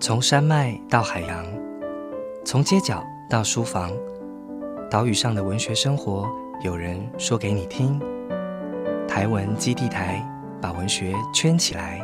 从山脉到海洋，从街角到书房，岛屿上的文学生活，有人说给你听。台文基地台把文学圈起来。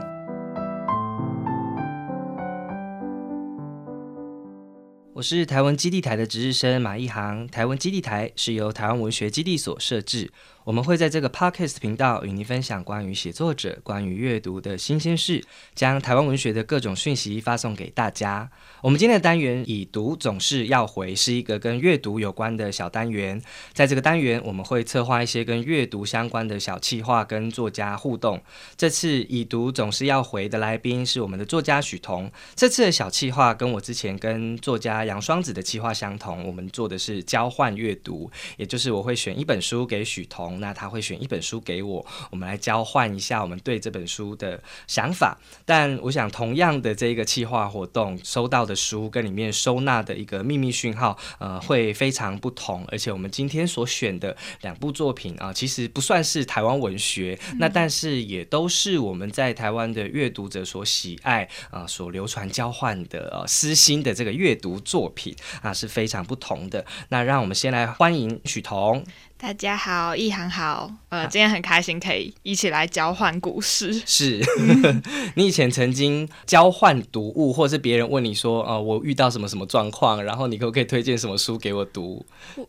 我是台文基地台的值日生马一航。台文基地台是由台湾文学基地所设置。我们会在这个 podcast 频道与您分享关于写作者、关于阅读的新鲜事，将台湾文学的各种讯息发送给大家。我们今天的单元“已读总是要回”是一个跟阅读有关的小单元。在这个单元，我们会策划一些跟阅读相关的小企划，跟作家互动。这次“已读总是要回”的来宾是我们的作家许彤。这次的小企划跟我之前跟作家杨双子的企划相同，我们做的是交换阅读，也就是我会选一本书给许彤。那他会选一本书给我，我们来交换一下我们对这本书的想法。但我想，同样的这个企划活动，收到的书跟里面收纳的一个秘密讯号，呃，会非常不同。而且我们今天所选的两部作品啊，其实不算是台湾文学，那但是也都是我们在台湾的阅读者所喜爱啊，所流传交换的呃私心的这个阅读作品啊，是非常不同的。那让我们先来欢迎许彤。大家好，一航好，呃，今天很开心可以一起来交换故事。是 你以前曾经交换读物，或是别人问你说，呃，我遇到什么什么状况，然后你可不可以推荐什么书给我读？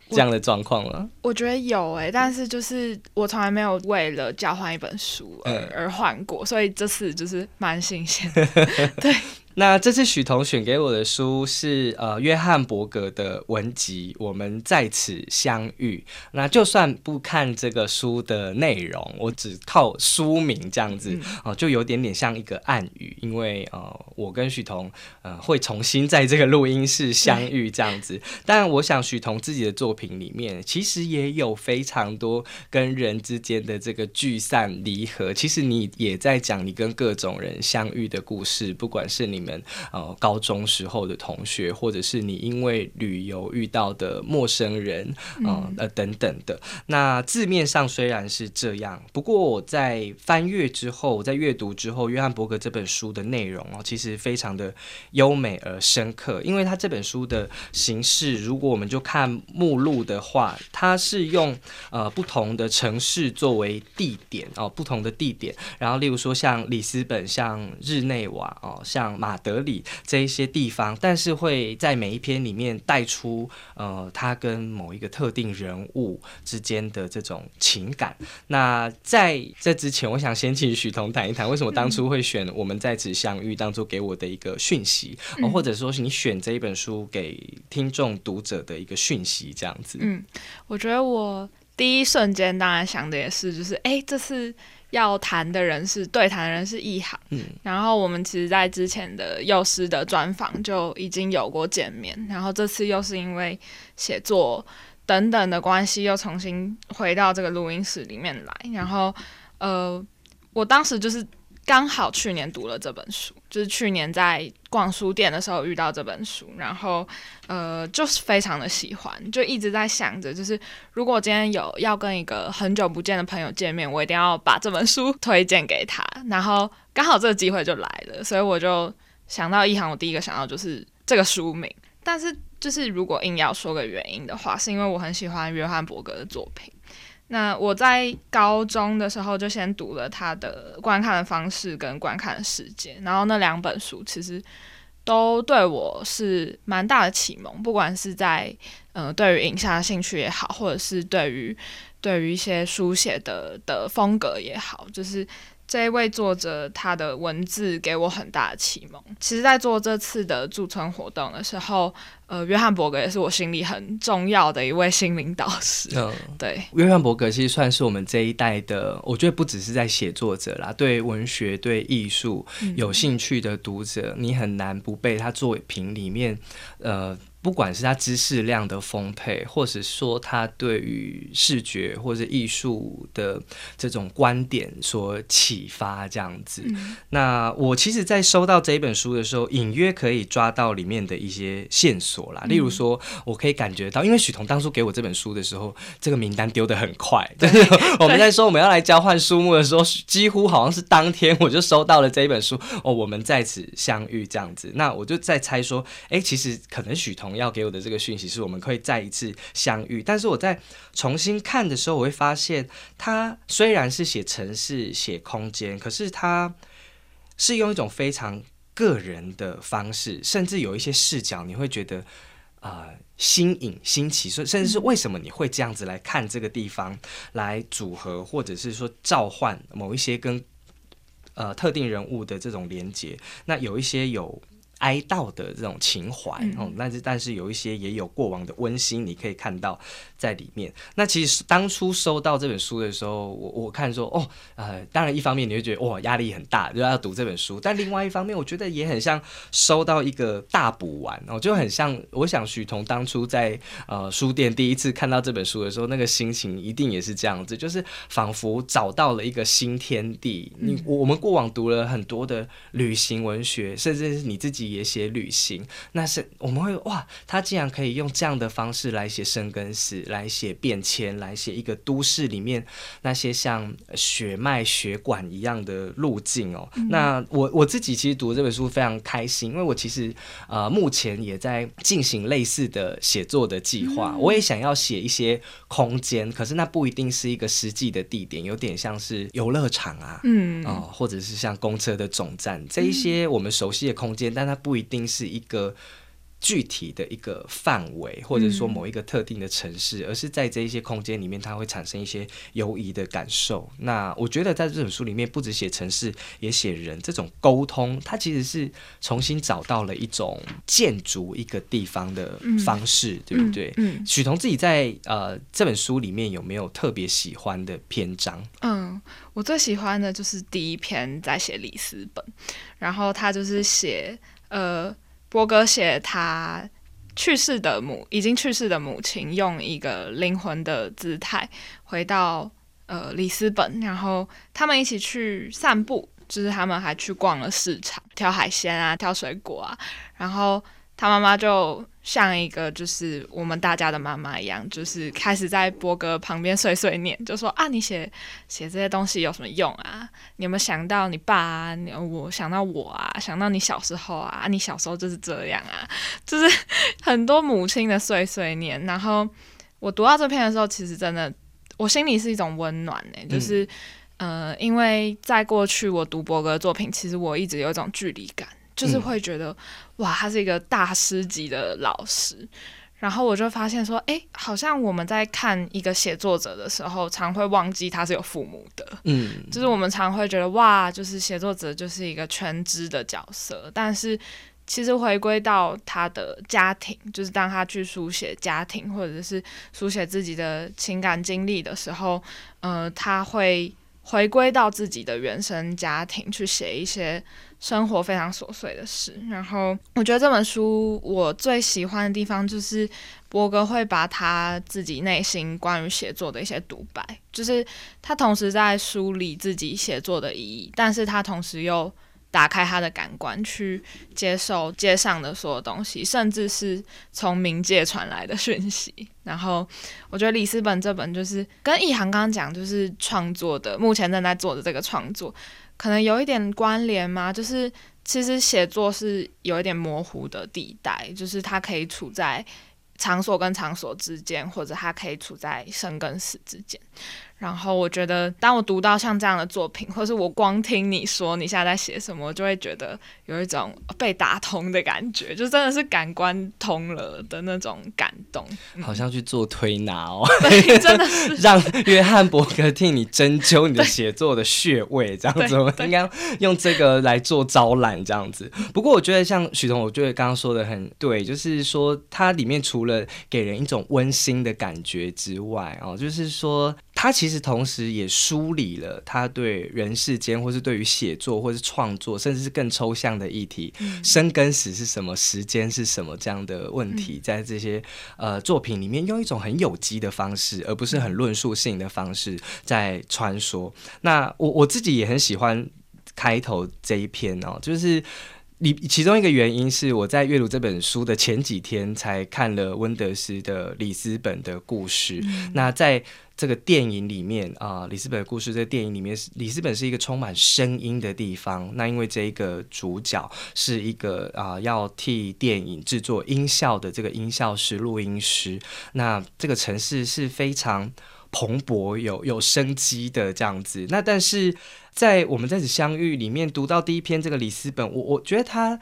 这样的状况了？我觉得有诶，但是就是我从来没有为了交换一本书而而换过，所以这次就是蛮新鲜的。对。那这次许彤选给我的书是呃约翰伯格的文集《我们在此相遇》。那就算不看这个书的内容，我只靠书名这样子哦，就有点点像一个暗语，因为呃我跟许彤呃会重新在这个录音室相遇这样子。但我想许彤自己的作品里面，其实也有非常多跟人之间的这个聚散离合。其实你也在讲你跟各种人相遇的故事，不管是你。们呃高中时候的同学，或者是你因为旅游遇到的陌生人，嗯呃等等的。那字面上虽然是这样，不过我在翻阅之后，我在阅读之后，约翰伯格这本书的内容哦，其实非常的优美而深刻。因为他这本书的形式，如果我们就看目录的话，它是用呃不同的城市作为地点哦，不同的地点，然后例如说像里斯本、像日内瓦哦，像马。德里这一些地方，但是会在每一篇里面带出呃，他跟某一个特定人物之间的这种情感。那在这之前，我想先请许彤谈一谈，为什么当初会选我们在此相遇当做给我的一个讯息，或者说是你选这一本书给听众读者的一个讯息，这样子。嗯，我觉得我第一瞬间当然想的也是，就是哎，这是。要谈的人是对谈的人是易航，嗯，然后我们其实，在之前的幼师的专访就已经有过见面，然后这次又是因为写作等等的关系，又重新回到这个录音室里面来，然后，呃，我当时就是。刚好去年读了这本书，就是去年在逛书店的时候遇到这本书，然后呃，就是非常的喜欢，就一直在想着，就是如果今天有要跟一个很久不见的朋友见面，我一定要把这本书推荐给他。然后刚好这个机会就来了，所以我就想到一行，我第一个想到就是这个书名。但是就是如果硬要说个原因的话，是因为我很喜欢约翰伯格的作品。那我在高中的时候就先读了他的观看的方式跟观看的时间，然后那两本书其实都对我是蛮大的启蒙，不管是在嗯对于影像的兴趣也好，或者是对于对于一些书写的的风格也好，就是。这一位作者，他的文字给我很大的启蒙。其实，在做这次的驻村活动的时候，呃，约翰伯格也是我心里很重要的一位心灵导师。嗯，对，约翰伯格其实算是我们这一代的，我觉得不只是在写作者啦，对文学、对艺术有兴趣的读者，你很难不被他作品里面，呃。不管是他知识量的丰沛，或者说他对于视觉或者艺术的这种观点所启启发这样子。那我其实，在收到这一本书的时候，隐约可以抓到里面的一些线索啦。例如说，我可以感觉到，因为许彤当初给我这本书的时候，这个名单丢的很快。就是我们在说我们要来交换书目的时候，几乎好像是当天我就收到了这一本书。哦，我们在此相遇这样子。那我就在猜说，哎，其实可能许彤要给我的这个讯息是我们可以再一次相遇。但是我在重新看的时候，我会发现，他虽然是写城市、写空间，可是他是用一种非常个人的方式，甚至有一些视角，你会觉得啊新颖、新奇，所以甚至是为什么你会这样子来看这个地方，来组合或者是说召唤某一些跟呃特定人物的这种连接，那有一些有。哀悼的这种情怀哦，但是但是有一些也有过往的温馨，你可以看到在里面。那其实当初收到这本书的时候，我我看说哦，呃，当然一方面你会觉得哇压力很大，就要读这本书，但另外一方面我觉得也很像收到一个大补丸哦，就很像我想许彤当初在呃书店第一次看到这本书的时候，那个心情一定也是这样子，就是仿佛找到了一个新天地。你我们过往读了很多的旅行文学，甚至是你自己。也写旅行，那是我们会哇，他竟然可以用这样的方式来写生跟死，来写变迁，来写一个都市里面那些像血脉血管一样的路径哦。那我我自己其实读这本书非常开心，因为我其实呃目前也在进行类似的写作的计划，我也想要写一些空间，可是那不一定是一个实际的地点，有点像是游乐场啊，嗯。哦，或者是像公车的总站这一些我们熟悉的空间，但它不一定是一个具体的一个范围，或者说某一个特定的城市，而是在这一些空间里面，它会产生一些游移的感受。那我觉得在这本书里面，不止写城市，也写人，这种沟通，它其实是重新找到了一种建筑一个地方的方式，对不对？嗯，许彤自己在呃这本书里面有没有特别喜欢的篇章？嗯，我最喜欢的就是第一篇在写里斯本，然后他就是写。呃，波哥写他去世的母，已经去世的母亲，用一个灵魂的姿态回到呃里斯本，然后他们一起去散步，就是他们还去逛了市场，挑海鲜啊，挑水果啊，然后。他妈妈就像一个就是我们大家的妈妈一样，就是开始在波哥旁边碎碎念，就说啊，你写写这些东西有什么用啊？你有没有想到你爸啊？你我想到我啊，想到你小时候啊，你小时候就是这样啊，就是很多母亲的碎碎念。然后我读到这篇的时候，其实真的我心里是一种温暖呢，就是呃，因为在过去我读博哥的作品，其实我一直有一种距离感。就是会觉得，哇，他是一个大师级的老师，然后我就发现说，哎，好像我们在看一个写作者的时候，常会忘记他是有父母的，嗯，就是我们常会觉得，哇，就是写作者就是一个全职的角色，但是其实回归到他的家庭，就是当他去书写家庭或者是书写自己的情感经历的时候，呃，他会回归到自己的原生家庭去写一些。生活非常琐碎的事，然后我觉得这本书我最喜欢的地方就是波哥会把他自己内心关于写作的一些独白，就是他同时在梳理自己写作的意义，但是他同时又打开他的感官去接受街上的所有东西，甚至是从冥界传来的讯息。然后我觉得里斯本这本就是跟一航刚刚讲，就是创作的目前正在做的这个创作。可能有一点关联吗？就是其实写作是有一点模糊的地带，就是它可以处在场所跟场所之间，或者它可以处在生跟死之间。然后我觉得，当我读到像这样的作品，或是我光听你说你现在在写什么，我就会觉得有一种被打通的感觉，就真的是感官通了的那种感动。好像去做推拿哦，对，真的是让约翰伯格替你针灸你的写作的穴位，这样子，应该用这个来做招揽这样子。不过我觉得像许彤，我觉得刚刚说的很对，就是说它里面除了给人一种温馨的感觉之外，哦，就是说。他他其实同时也梳理了他对人世间，或是对于写作，或是创作，甚至是更抽象的议题，生跟死是什么，时间是什么这样的问题，在这些呃作品里面，用一种很有机的方式，而不是很论述性的方式在穿梭。那我我自己也很喜欢开头这一篇哦，就是。里其中一个原因是我在阅读这本书的前几天才看了温德斯的《里斯本的故事》。那在这个电影里面啊，《里斯本的故事》这个电影里面，里斯本是一个充满声音的地方。那因为这一个主角是一个啊要替电影制作音效的这个音效师、录音师，那这个城市是非常。蓬勃有有生机的这样子，那但是在我们在此相遇里面读到第一篇这个里斯本，我我觉得他。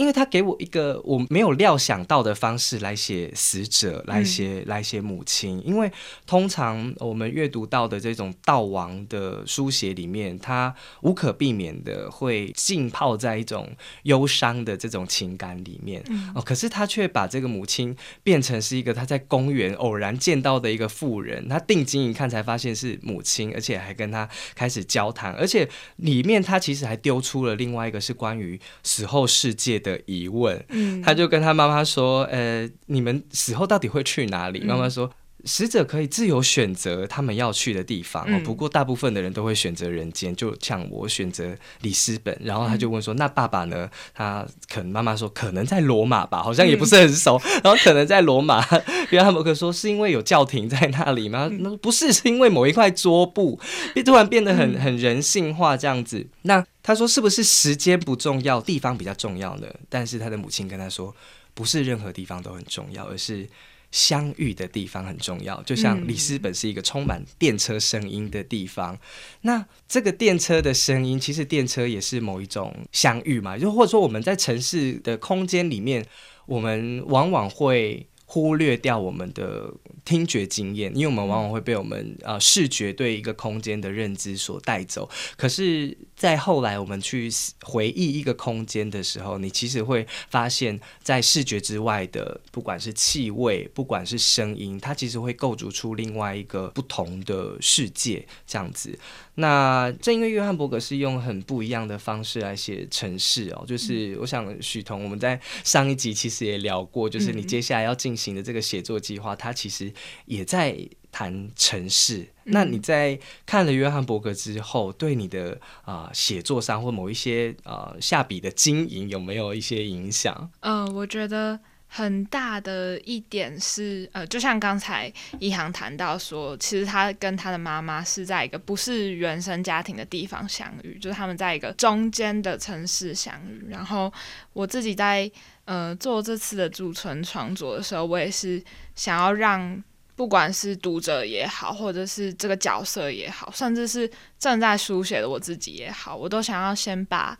因为他给我一个我没有料想到的方式来写死者，来写来写母亲。因为通常我们阅读到的这种悼亡的书写里面，他无可避免的会浸泡在一种忧伤的这种情感里面。哦，可是他却把这个母亲变成是一个他在公园偶然见到的一个妇人。他定睛一看，才发现是母亲，而且还跟他开始交谈。而且里面他其实还丢出了另外一个是关于死后世界的。的疑问，他就跟他妈妈说：“呃，你们死后到底会去哪里？”妈妈说。死者可以自由选择他们要去的地方哦，不过大部分的人都会选择人间，就像我选择里斯本。然后他就问说：“那爸爸呢？”他可能妈妈说：“可能在罗马吧，好像也不是很熟。” 然后可能在罗马，约翰伯克说：“是因为有教廷在那里吗？”那不是，是因为某一块桌布，突然变得很很人性化这样子。那他说：“是不是时间不重要，地方比较重要呢？”但是他的母亲跟他说：“不是任何地方都很重要，而是。”相遇的地方很重要，就像里斯本是一个充满电车声音的地方。那这个电车的声音，其实电车也是某一种相遇嘛，就或者说我们在城市的空间里面，我们往往会。忽略掉我们的听觉经验，因为我们往往会被我们啊视觉对一个空间的认知所带走。可是，在后来我们去回忆一个空间的时候，你其实会发现，在视觉之外的，不管是气味，不管是声音，它其实会构筑出另外一个不同的世界，这样子。那正因为约翰伯格是用很不一样的方式来写城市哦，就是我想许彤，我们在上一集其实也聊过，就是你接下来要进行的这个写作计划，它其实也在谈城市。那你在看了约翰伯格之后，对你的啊写作上或某一些啊下笔的经营有没有一些影响？嗯，我觉得。很大的一点是，呃，就像刚才一航谈到说，其实他跟他的妈妈是在一个不是原生家庭的地方相遇，就是他们在一个中间的城市相遇。然后我自己在呃做这次的驻村创作的时候，我也是想要让不管是读者也好，或者是这个角色也好，甚至是正在书写的我自己也好，我都想要先把。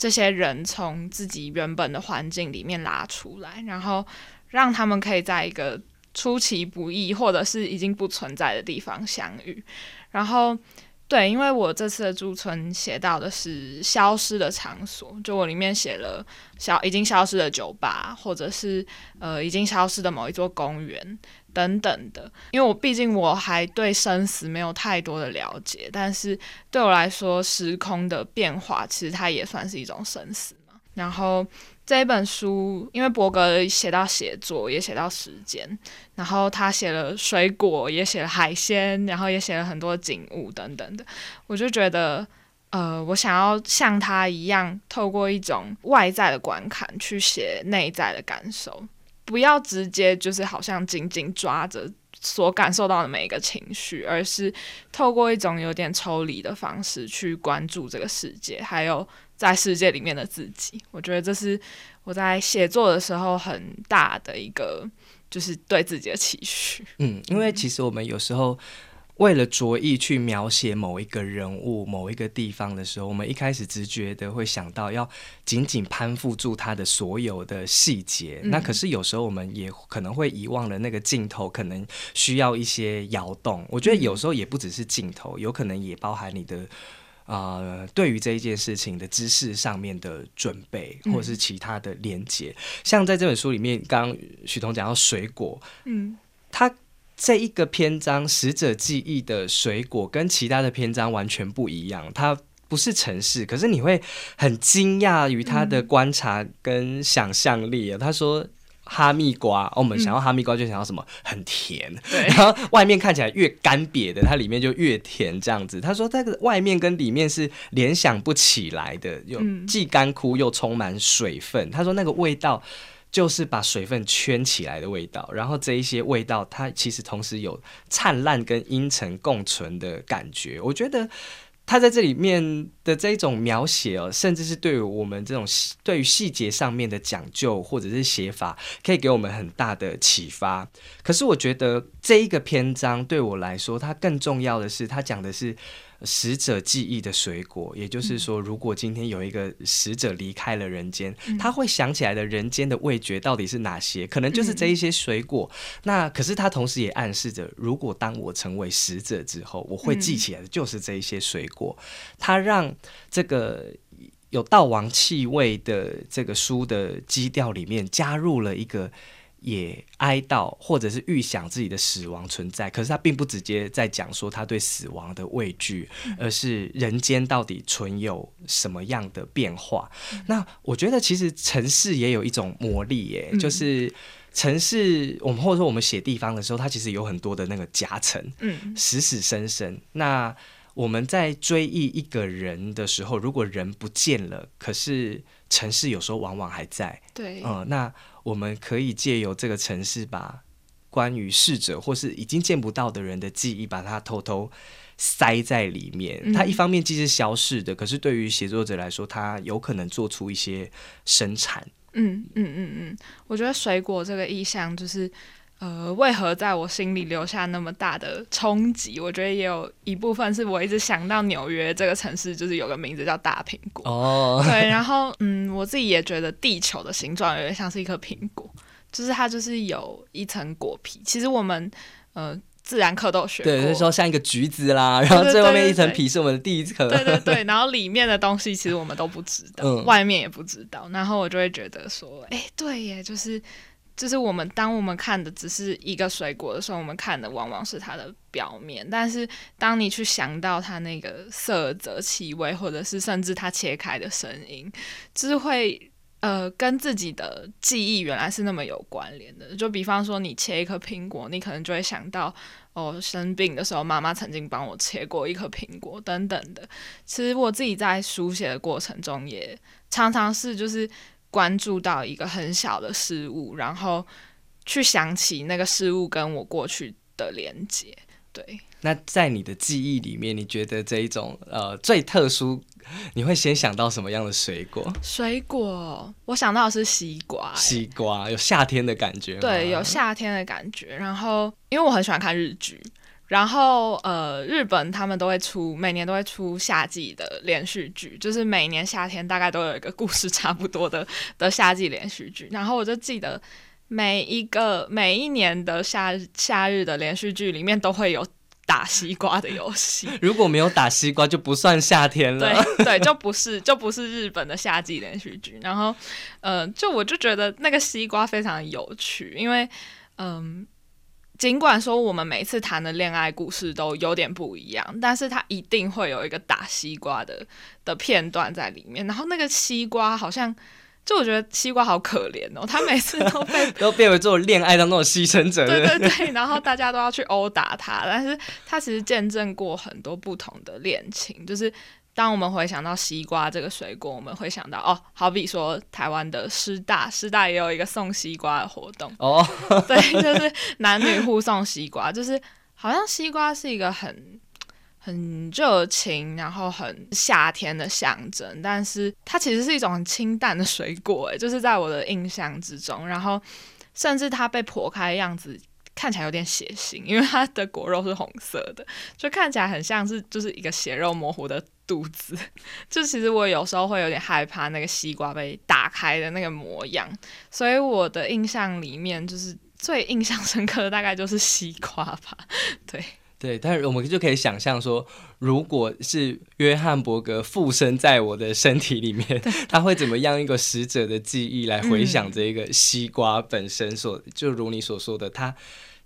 这些人从自己原本的环境里面拉出来，然后让他们可以在一个出其不意或者是已经不存在的地方相遇。然后，对，因为我这次的驻村写到的是消失的场所，就我里面写了消已经消失的酒吧，或者是呃已经消失的某一座公园。等等的，因为我毕竟我还对生死没有太多的了解，但是对我来说，时空的变化其实它也算是一种生死嘛。然后这一本书，因为伯格写到写作，也写到时间，然后他写了水果，也写了海鲜，然后也写了很多景物等等的，我就觉得，呃，我想要像他一样，透过一种外在的观看去写内在的感受。不要直接就是好像紧紧抓着所感受到的每一个情绪，而是透过一种有点抽离的方式去关注这个世界，还有在世界里面的自己。我觉得这是我在写作的时候很大的一个，就是对自己的期许。嗯，因为其实我们有时候。为了着意去描写某一个人物、某一个地方的时候，我们一开始直觉的会想到要紧紧攀附住他的所有的细节。那可是有时候我们也可能会遗忘了那个镜头，可能需要一些摇动。我觉得有时候也不只是镜头，有可能也包含你的啊，对于这一件事情的知识上面的准备，或者是其他的连接。像在这本书里面，刚刚许彤讲到水果，嗯，他。这一个篇章《使者记忆》的水果跟其他的篇章完全不一样，它不是城市，可是你会很惊讶于他的观察跟想象力啊。他说。哈密瓜，我们想要哈密瓜就想要什么很甜，然后外面看起来越干瘪的，它里面就越甜这样子。他说这个外面跟里面是联想不起来的，又既干枯又充满水分。他说那个味道就是把水分圈起来的味道，然后这一些味道它其实同时有灿烂跟阴沉共存的感觉。我觉得。他在这里面的这种描写哦，甚至是对于我们这种对于细节上面的讲究或者是写法，可以给我们很大的启发。可是我觉得这一个篇章对我来说，它更重要的是，它讲的是。使者记忆的水果，也就是说，如果今天有一个死者离开了人间，他会想起来的人间的味觉到底是哪些？可能就是这一些水果。那可是他同时也暗示着，如果当我成为使者之后，我会记起来的就是这一些水果。他让这个有道王气味的这个书的基调里面加入了一个。也哀悼，或者是预想自己的死亡存在，可是他并不直接在讲说他对死亡的畏惧，而是人间到底存有什么样的变化。那我觉得其实城市也有一种魔力，耶，就是城市，我们或者说我们写地方的时候，它其实有很多的那个夹层，嗯，死死生生。那我们在追忆一个人的时候，如果人不见了，可是城市有时候往往还在，对，嗯，那。我们可以借由这个城市，把关于逝者或是已经见不到的人的记忆，把它偷偷塞在里面。它一方面既是消逝的，可是对于写作者来说，它有可能做出一些生产。嗯嗯嗯嗯，我觉得水果这个意象就是。呃，为何在我心里留下那么大的冲击？我觉得也有一部分是我一直想到纽约这个城市，就是有个名字叫大苹果。哦，对，然后嗯，我自己也觉得地球的形状有点像是一颗苹果，就是它就是有一层果皮。其实我们呃自然课都学过，对，说像一个橘子啦，然后最后面一层皮是我们的第一层，对对对，然后里面的东西其实我们都不知道，外面也不知道，然后我就会觉得说，哎，对耶，就是。就是我们当我们看的只是一个水果的时候，我们看的往往是它的表面。但是当你去想到它那个色泽、气味，或者是甚至它切开的声音，就是会呃跟自己的记忆原来是那么有关联的。就比方说，你切一颗苹果，你可能就会想到哦，生病的时候妈妈曾经帮我切过一颗苹果等等的。其实我自己在书写的过程中，也常常是就是。关注到一个很小的事物，然后去想起那个事物跟我过去的连接。对，那在你的记忆里面，你觉得这一种呃最特殊，你会先想到什么样的水果？水果，我想到的是西瓜。西瓜有夏天的感觉，对，有夏天的感觉。然后，因为我很喜欢看日剧。然后，呃，日本他们都会出每年都会出夏季的连续剧，就是每年夏天大概都有一个故事差不多的 的夏季连续剧。然后我就记得每一个每一年的夏夏日的连续剧里面都会有打西瓜的游戏。如果没有打西瓜，就不算夏天了。对 对，就不是就不是日本的夏季连续剧。然后，呃，就我就觉得那个西瓜非常有趣，因为，嗯。尽管说我们每次谈的恋爱故事都有点不一样，但是它一定会有一个打西瓜的的片段在里面。然后那个西瓜好像，就我觉得西瓜好可怜哦，他每次都被 都变为做恋爱当中的牺牲者。对对对，然后大家都要去殴打他，但是他其实见证过很多不同的恋情，就是。当我们回想到西瓜这个水果，我们会想到哦，好比说台湾的师大，师大也有一个送西瓜的活动哦，对，就是男女互送西瓜，就是好像西瓜是一个很很热情，然后很夏天的象征，但是它其实是一种很清淡的水果，哎，就是在我的印象之中，然后甚至它被剖开的样子。看起来有点血腥，因为它的果肉是红色的，就看起来很像是就是一个血肉模糊的肚子。就其实我有时候会有点害怕那个西瓜被打开的那个模样，所以我的印象里面就是最印象深刻的大概就是西瓜吧。对对，但是我们就可以想象说，如果是约翰伯格附身在我的身体里面，他会怎么样一个使者的记忆来回想这个西瓜本身所，就如你所说的他。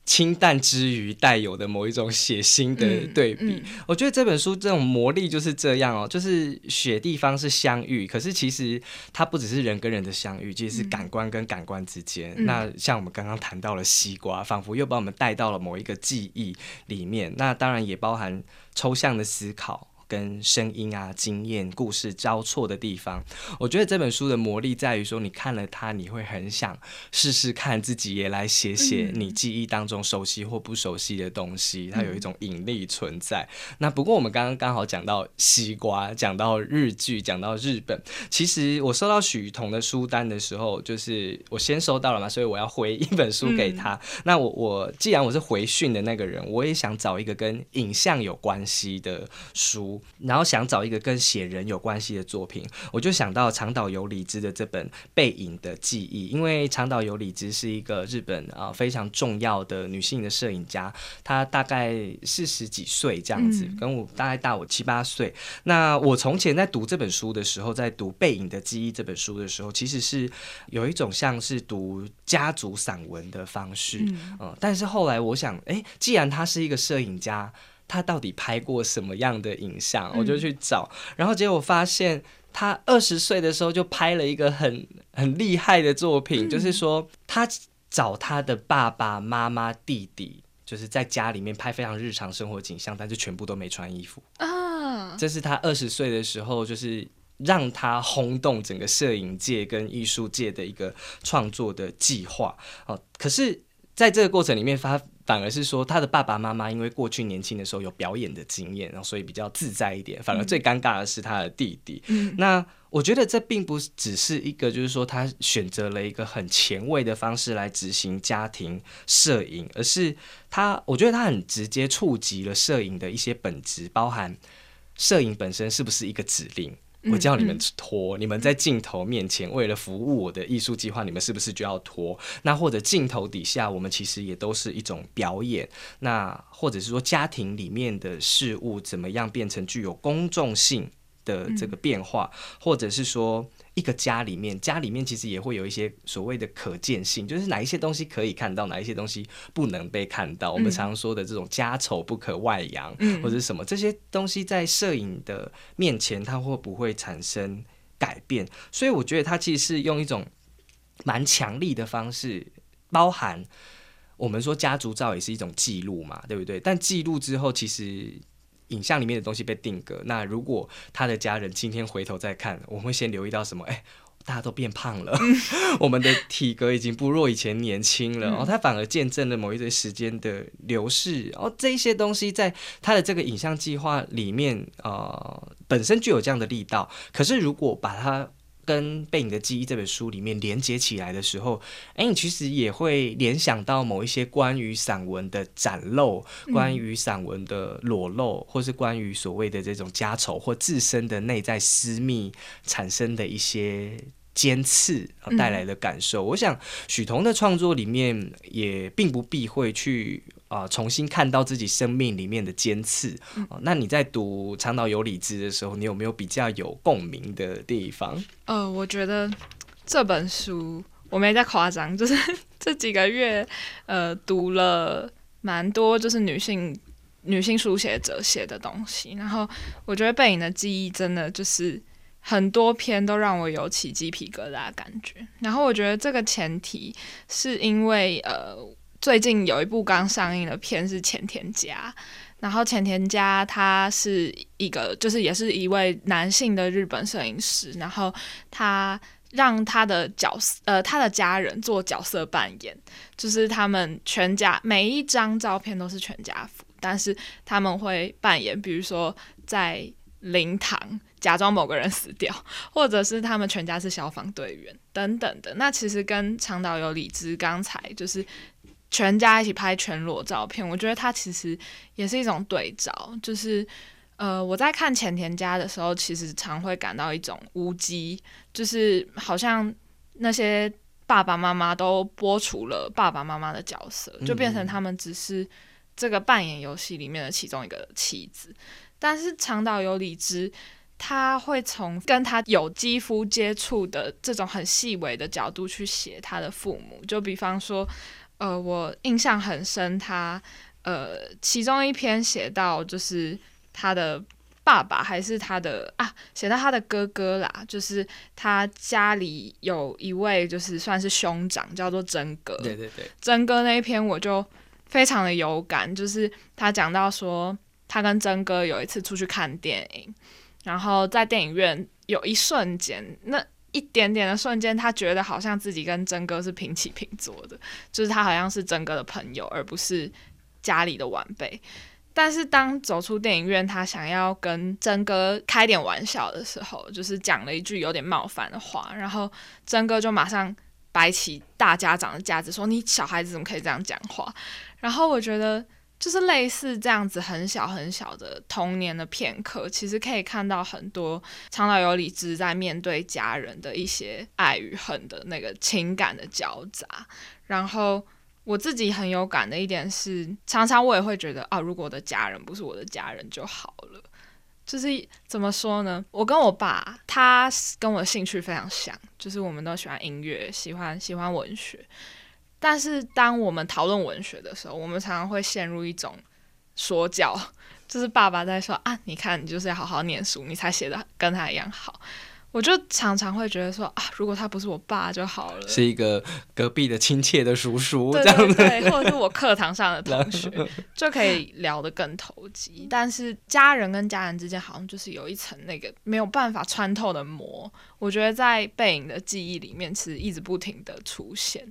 清淡之余带有的某一种血腥的对比，我觉得这本书这种魔力就是这样哦，就是雪地方是相遇，可是其实它不只是人跟人的相遇，其实是感官跟感官之间。那像我们刚刚谈到了西瓜，仿佛又把我们带到了某一个记忆里面，那当然也包含抽象的思考。跟声音啊、经验、故事交错的地方，我觉得这本书的魔力在于说，你看了它，你会很想试试看自己也来写写你记忆当中熟悉或不熟悉的东西，它有一种引力存在。那不过我们刚刚刚好讲到西瓜，讲到日剧，讲到日本，其实我收到许彤的书单的时候，就是我先收到了嘛，所以我要回一本书给他。那我我既然我是回讯的那个人，我也想找一个跟影像有关系的书。然后想找一个跟写人有关系的作品，我就想到长岛由里之的这本《背影的记忆》，因为长岛由里之是一个日本啊非常重要的女性的摄影家，她大概四十几岁这样子，跟我大概大我七八岁。那我从前在读这本书的时候，在读《背影的记忆》这本书的时候，其实是有一种像是读家族散文的方式，嗯，但是后来我想，哎，既然她是一个摄影家。他到底拍过什么样的影像？我就去找，然后结果发现他二十岁的时候就拍了一个很很厉害的作品，就是说他找他的爸爸妈妈、弟弟，就是在家里面拍非常日常生活景象，但是全部都没穿衣服啊。这是他二十岁的时候，就是让他轰动整个摄影界跟艺术界的一个创作的计划哦。可是，在这个过程里面发。反而是说，他的爸爸妈妈因为过去年轻的时候有表演的经验，然后所以比较自在一点。反而最尴尬的是他的弟弟。那我觉得这并不只是一个，就是说他选择了一个很前卫的方式来执行家庭摄影，而是他，我觉得他很直接触及了摄影的一些本质，包含摄影本身是不是一个指令。我叫你们拖，你们在镜头面前为了服务我的艺术计划，你们是不是就要拖？那或者镜头底下，我们其实也都是一种表演。那或者是说，家庭里面的事物怎么样变成具有公众性？的这个变化，或者是说一个家里面，家里面其实也会有一些所谓的可见性，就是哪一些东西可以看到，哪一些东西不能被看到。我们常说的这种家丑不可外扬，或者什么这些东西，在摄影的面前，它会不会产生改变？所以我觉得它其实是用一种蛮强力的方式，包含我们说家族照也是一种记录嘛，对不对？但记录之后，其实。影像里面的东西被定格，那如果他的家人今天回头再看，我们会先留意到什么？哎，大家都变胖了，我们的体格已经不若以前年轻了。哦，他反而见证了某一段时间的流逝。哦，这一些东西在他的这个影像计划里面，呃，本身具有这样的力道。可是如果把它跟《背影的记忆》这本书里面连接起来的时候，哎，你其实也会联想到某一些关于散文的展露，关于散文的裸露，或是关于所谓的这种家丑或自身的内在私密产生的一些。尖刺带来的感受，我想许彤的创作里面也并不避讳去啊重新看到自己生命里面的尖刺。那你在读长岛有理智的时候，你有没有比较有共鸣的地方？呃，我觉得这本书我没在夸张，就是 这几个月呃读了蛮多，就是女性女性书写者写的东西，然后我觉得背影的记忆真的就是。很多篇都让我有起鸡皮疙瘩感觉，然后我觉得这个前提是因为呃，最近有一部刚上映的片是前田家，然后前田家他是一个就是也是一位男性的日本摄影师，然后他让他的角色呃他的家人做角色扮演，就是他们全家每一张照片都是全家福，但是他们会扮演，比如说在灵堂。假装某个人死掉，或者是他们全家是消防队员等等的，那其实跟长岛有理智刚才就是全家一起拍全裸照片，我觉得它其实也是一种对照。就是呃，我在看前田家的时候，其实常会感到一种无机，就是好像那些爸爸妈妈都剥除了爸爸妈妈的角色，就变成他们只是这个扮演游戏里面的其中一个棋子。但是长岛有理之。他会从跟他有肌肤接触的这种很细微的角度去写他的父母，就比方说，呃，我印象很深，他呃，其中一篇写到就是他的爸爸还是他的啊，写到他的哥哥啦，就是他家里有一位就是算是兄长，叫做真哥。对对对，真哥那一篇我就非常的有感，就是他讲到说，他跟真哥有一次出去看电影，然后在电影院有一瞬间那。一点点的瞬间，他觉得好像自己跟真哥是平起平坐的，就是他好像是真哥的朋友，而不是家里的晚辈。但是当走出电影院，他想要跟真哥开点玩笑的时候，就是讲了一句有点冒犯的话，然后真哥就马上摆起大家长的架子，说：“你小孩子怎么可以这样讲话？”然后我觉得。就是类似这样子很小很小的童年的片刻，其实可以看到很多长岛有理智在面对家人的一些爱与恨的那个情感的交杂。然后我自己很有感的一点是，常常我也会觉得啊，如果我的家人不是我的家人就好了。就是怎么说呢？我跟我爸，他跟我的兴趣非常像，就是我们都喜欢音乐，喜欢喜欢文学。但是当我们讨论文学的时候，我们常常会陷入一种说教，就是爸爸在说啊，你看你就是要好好念书，你才写的跟他一样好。我就常常会觉得说啊，如果他不是我爸就好了，是一个隔壁的亲切的叔叔这样子，或者是我课堂上的同学，就可以聊得更投机。但是家人跟家人之间好像就是有一层那个没有办法穿透的膜，我觉得在背影的记忆里面，其实一直不停的出现。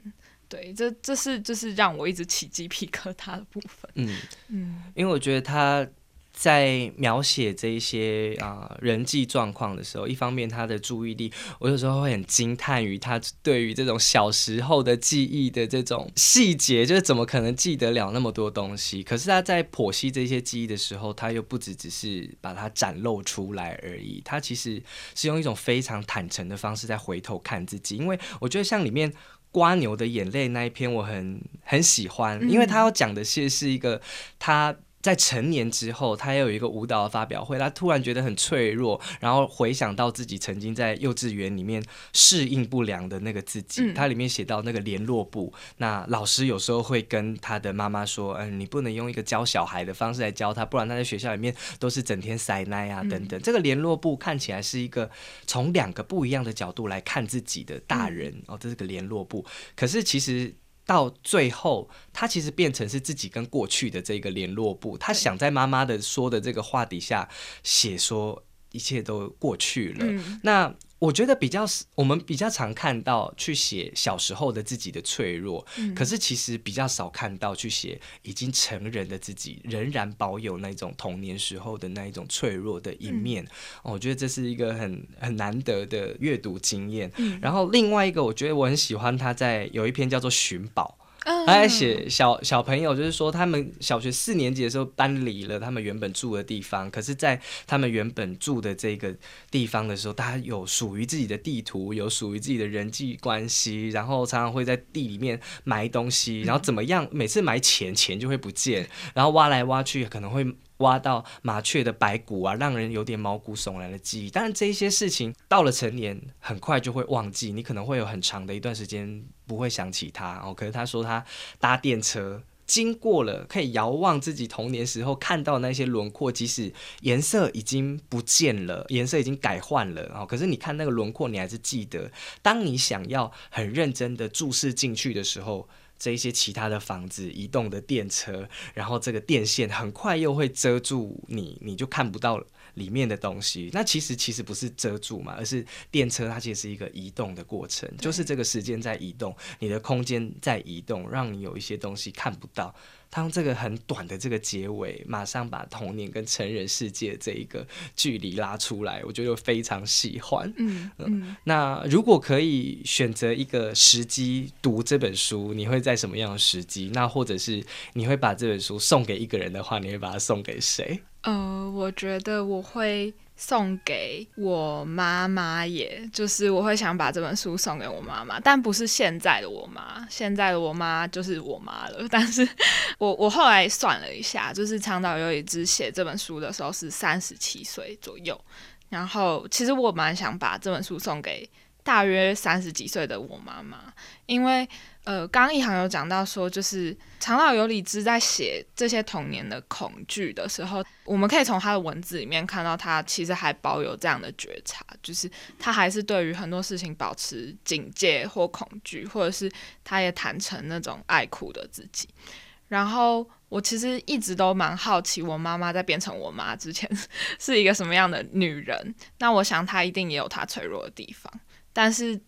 对，这这是就是让我一直起鸡皮疙瘩的部分。嗯嗯，因为我觉得他在描写这一些啊人际状况的时候，一方面他的注意力，我有时候会很惊叹于他对于这种小时候的记忆的这种细节，就是怎么可能记得了那么多东西？可是他在剖析这些记忆的时候，他又不只只是把它展露出来而已，他其实是用一种非常坦诚的方式在回头看自己。因为我觉得像里面。瓜牛的眼泪那一篇我很很喜欢，因为他要讲的是是一个他。在成年之后，他也有一个舞蹈的发表会，他突然觉得很脆弱，然后回想到自己曾经在幼稚园里面适应不良的那个自己。他里面写到那个联络部，那老师有时候会跟他的妈妈说：“嗯，你不能用一个教小孩的方式来教他，不然他在学校里面都是整天塞奶啊等等。”这个联络部看起来是一个从两个不一样的角度来看自己的大人哦，这是个联络部，可是其实。到最后，他其实变成是自己跟过去的这个联络部，他想在妈妈的说的这个话底下写说一切都过去了。那我觉得比较我们比较常看到去写小时候的自己的脆弱，可是其实比较少看到去写已经成人的自己仍然保有那种童年时候的那一种脆弱的一面。我觉得这是一个很很难得的阅读经验。然后另外一个，我觉得我很喜欢他在有一篇叫做《寻宝》。他在写小小朋友，就是说他们小学四年级的时候搬离了他们原本住的地方，可是，在他们原本住的这个地方的时候，大家有属于自己的地图，有属于自己的人际关系，然后常常会在地里面埋东西，然后怎么样，每次埋钱钱就会不见，然后挖来挖去可能会。挖到麻雀的白骨啊，让人有点毛骨悚然的记忆。但是这些事情到了成年，很快就会忘记。你可能会有很长的一段时间不会想起他哦。可是他说他搭电车经过了，可以遥望自己童年时候看到那些轮廓，即使颜色已经不见了，颜色已经改换了哦。可是你看那个轮廓，你还是记得。当你想要很认真的注视进去的时候。这一些其他的房子、移动的电车，然后这个电线很快又会遮住你，你就看不到了。里面的东西。那其实其实不是遮住嘛，而是电车它其实是一个移动的过程，就是这个时间在移动，你的空间在移动，让你有一些东西看不到。他用这个很短的这个结尾，马上把童年跟成人世界这一个距离拉出来，我觉得非常喜欢。嗯嗯，那如果可以选择一个时机读这本书，你会在什么样的时机？那或者是你会把这本书送给一个人的话，你会把它送给谁？呃，我觉得我会。送给我妈妈，也就是我会想把这本书送给我妈妈，但不是现在的我妈，现在的我妈就是我妈了。但是我我后来算了一下，就是长岛有一只写这本书的时候是三十七岁左右，然后其实我蛮想把这本书送给大约三十几岁的我妈妈，因为呃，刚一行有讲到说，就是长岛有理之在写这些童年的恐惧的时候，我们可以从他的文字里面看到，他其实还保有这样的觉察，就是他还是对于很多事情保持警戒或恐惧，或者是他也坦诚那种爱哭的自己。然后我其实一直都蛮好奇，我妈妈在变成我妈之前 是一个什么样的女人。那我想她一定也有她脆弱的地方，但是。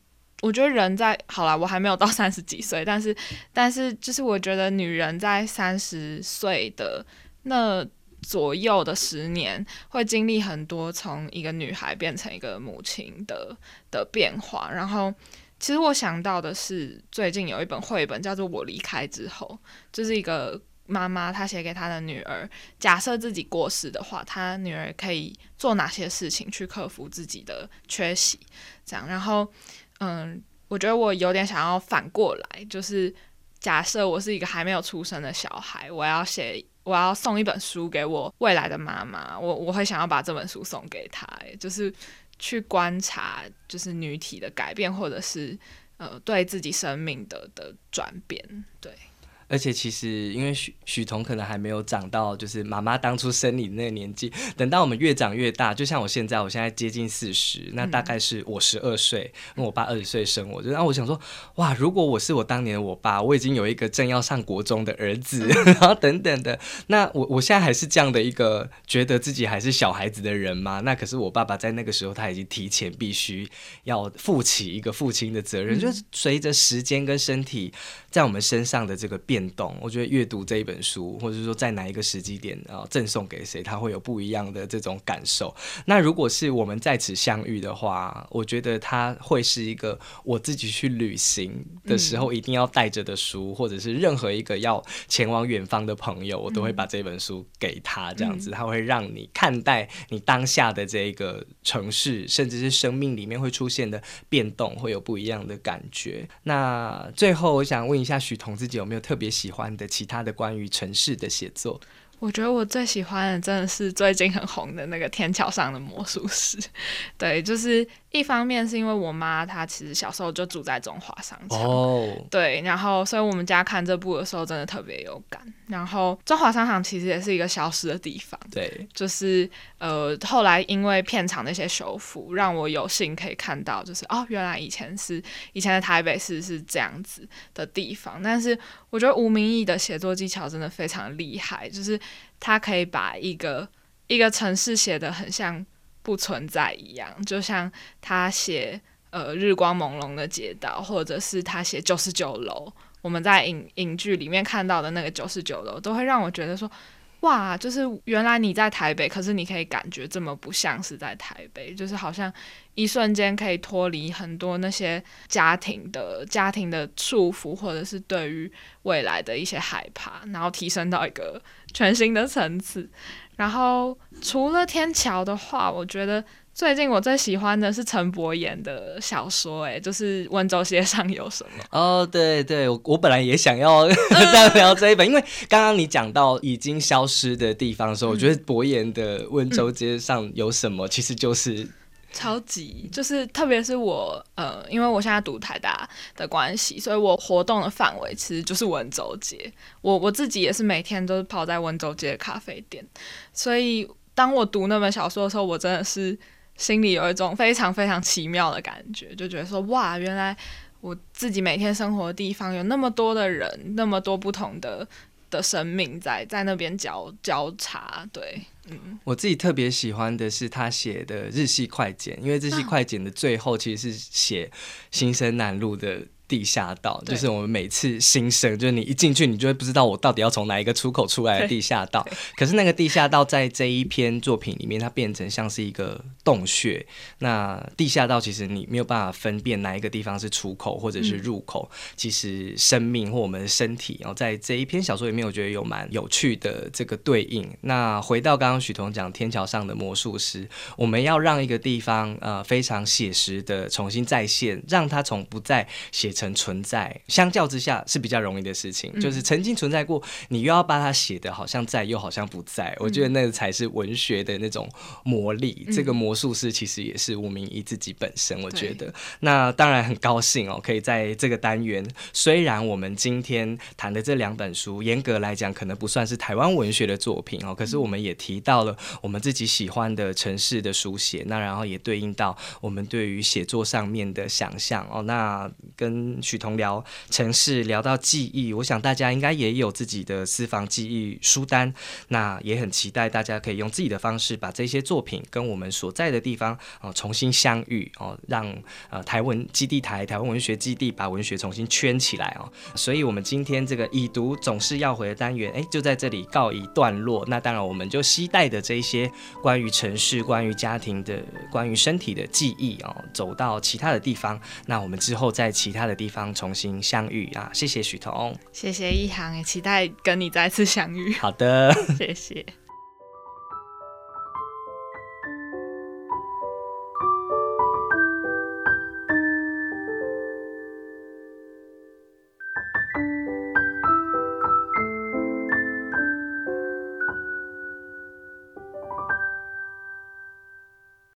我觉得人在好了，我还没有到三十几岁，但是，但是就是我觉得女人在三十岁的那左右的十年，会经历很多从一个女孩变成一个母亲的的变化。然后，其实我想到的是，最近有一本绘本叫做《我离开之后》，就是一个妈妈她写给她的女儿，假设自己过世的话，她女儿可以做哪些事情去克服自己的缺席，这样，然后。嗯，我觉得我有点想要反过来，就是假设我是一个还没有出生的小孩，我要写，我要送一本书给我未来的妈妈，我我会想要把这本书送给她，就是去观察，就是女体的改变，或者是呃对自己生命的的转变，对。而且其实，因为许许彤可能还没有长到，就是妈妈当初生你的那个年纪。等到我们越长越大，就像我现在，我现在接近四十，那大概是我十二岁，因为我爸二十岁生我。就然后我想说，哇，如果我是我当年的我爸，我已经有一个正要上国中的儿子，然后等等的，那我我现在还是这样的一个觉得自己还是小孩子的人吗？那可是我爸爸在那个时候他已经提前必须要负起一个父亲的责任，就是随着时间跟身体在我们身上的这个变。变动，我觉得阅读这一本书，或者说在哪一个时机点啊赠送给谁，他会有不一样的这种感受。那如果是我们在此相遇的话，我觉得它会是一个我自己去旅行的时候一定要带着的书，或者是任何一个要前往远方的朋友，我都会把这本书给他，这样子，他会让你看待你当下的这个城市，甚至是生命里面会出现的变动，会有不一样的感觉。那最后，我想问一下许彤自己有没有特别。也喜欢的其他的关于城市的写作。我觉得我最喜欢的真的是最近很红的那个《天桥上的魔术师》。对，就是一方面是因为我妈她其实小时候就住在中华商场，哦，对，然后所以我们家看这部的时候真的特别有感。然后中华商场其实也是一个消失的地方，对，就是呃后来因为片场那些修复，让我有幸可以看到，就是哦原来以前是以前的台北市是这样子的地方。但是我觉得吴明义的写作技巧真的非常厉害，就是。他可以把一个一个城市写的很像不存在一样，就像他写呃日光朦胧的街道，或者是他写九十九楼，我们在影影剧里面看到的那个九十九楼，都会让我觉得说。哇，就是原来你在台北，可是你可以感觉这么不像是在台北，就是好像一瞬间可以脱离很多那些家庭的家庭的束缚，或者是对于未来的一些害怕，然后提升到一个全新的层次。然后除了天桥的话，我觉得。最近我最喜欢的是陈柏言的小说，哎，就是《温州街上有什么》。哦，对对，我我本来也想要 再聊这一本，因为刚刚你讲到已经消失的地方的时候，我觉得柏言的《温州街上有什么》其实就是超级，就是特别是我呃，因为我现在读台大的关系，所以我活动的范围其实就是温州街。我我自己也是每天都是泡在温州街的咖啡店，所以当我读那本小说的时候，我真的是。心里有一种非常非常奇妙的感觉，就觉得说哇，原来我自己每天生活的地方有那么多的人，那么多不同的的生命在在那边交交叉。对，嗯，我自己特别喜欢的是他写的日系快剪，因为日系快剪的最后其实是写新生南路的。地下道就是我们每次新生，就是你一进去，你就会不知道我到底要从哪一个出口出来的地下道。可是那个地下道在这一篇作品里面，它变成像是一个洞穴。那地下道其实你没有办法分辨哪一个地方是出口或者是入口。其实生命或我们的身体，然后在这一篇小说里面，我觉得有蛮有趣的这个对应。那回到刚刚许彤讲天桥上的魔术师，我们要让一个地方呃非常写实的重新再现，让它从不再写。成存在，相较之下是比较容易的事情。就是曾经存在过，你又要把它写的好像在，又好像不在。我觉得那个才是文学的那种魔力。这个魔术师其实也是吴明义自己本身。我觉得，那当然很高兴哦，可以在这个单元。虽然我们今天谈的这两本书，严格来讲可能不算是台湾文学的作品哦，可是我们也提到了我们自己喜欢的城市的书写，那然后也对应到我们对于写作上面的想象哦。那跟许彤聊城市，聊到记忆，我想大家应该也有自己的私房记忆书单，那也很期待大家可以用自己的方式把这些作品跟我们所在的地方哦重新相遇哦，让呃台文基地台台湾文学基地把文学重新圈起来哦。所以，我们今天这个已读总是要回的单元，哎，就在这里告一段落。那当然，我们就期待的这一些关于城市、关于家庭的、关于身体的记忆哦，走到其他的地方。那我们之后在其他的的地方重新相遇啊！谢谢许彤，谢谢一航，也期待跟你再次相遇。好的，谢谢。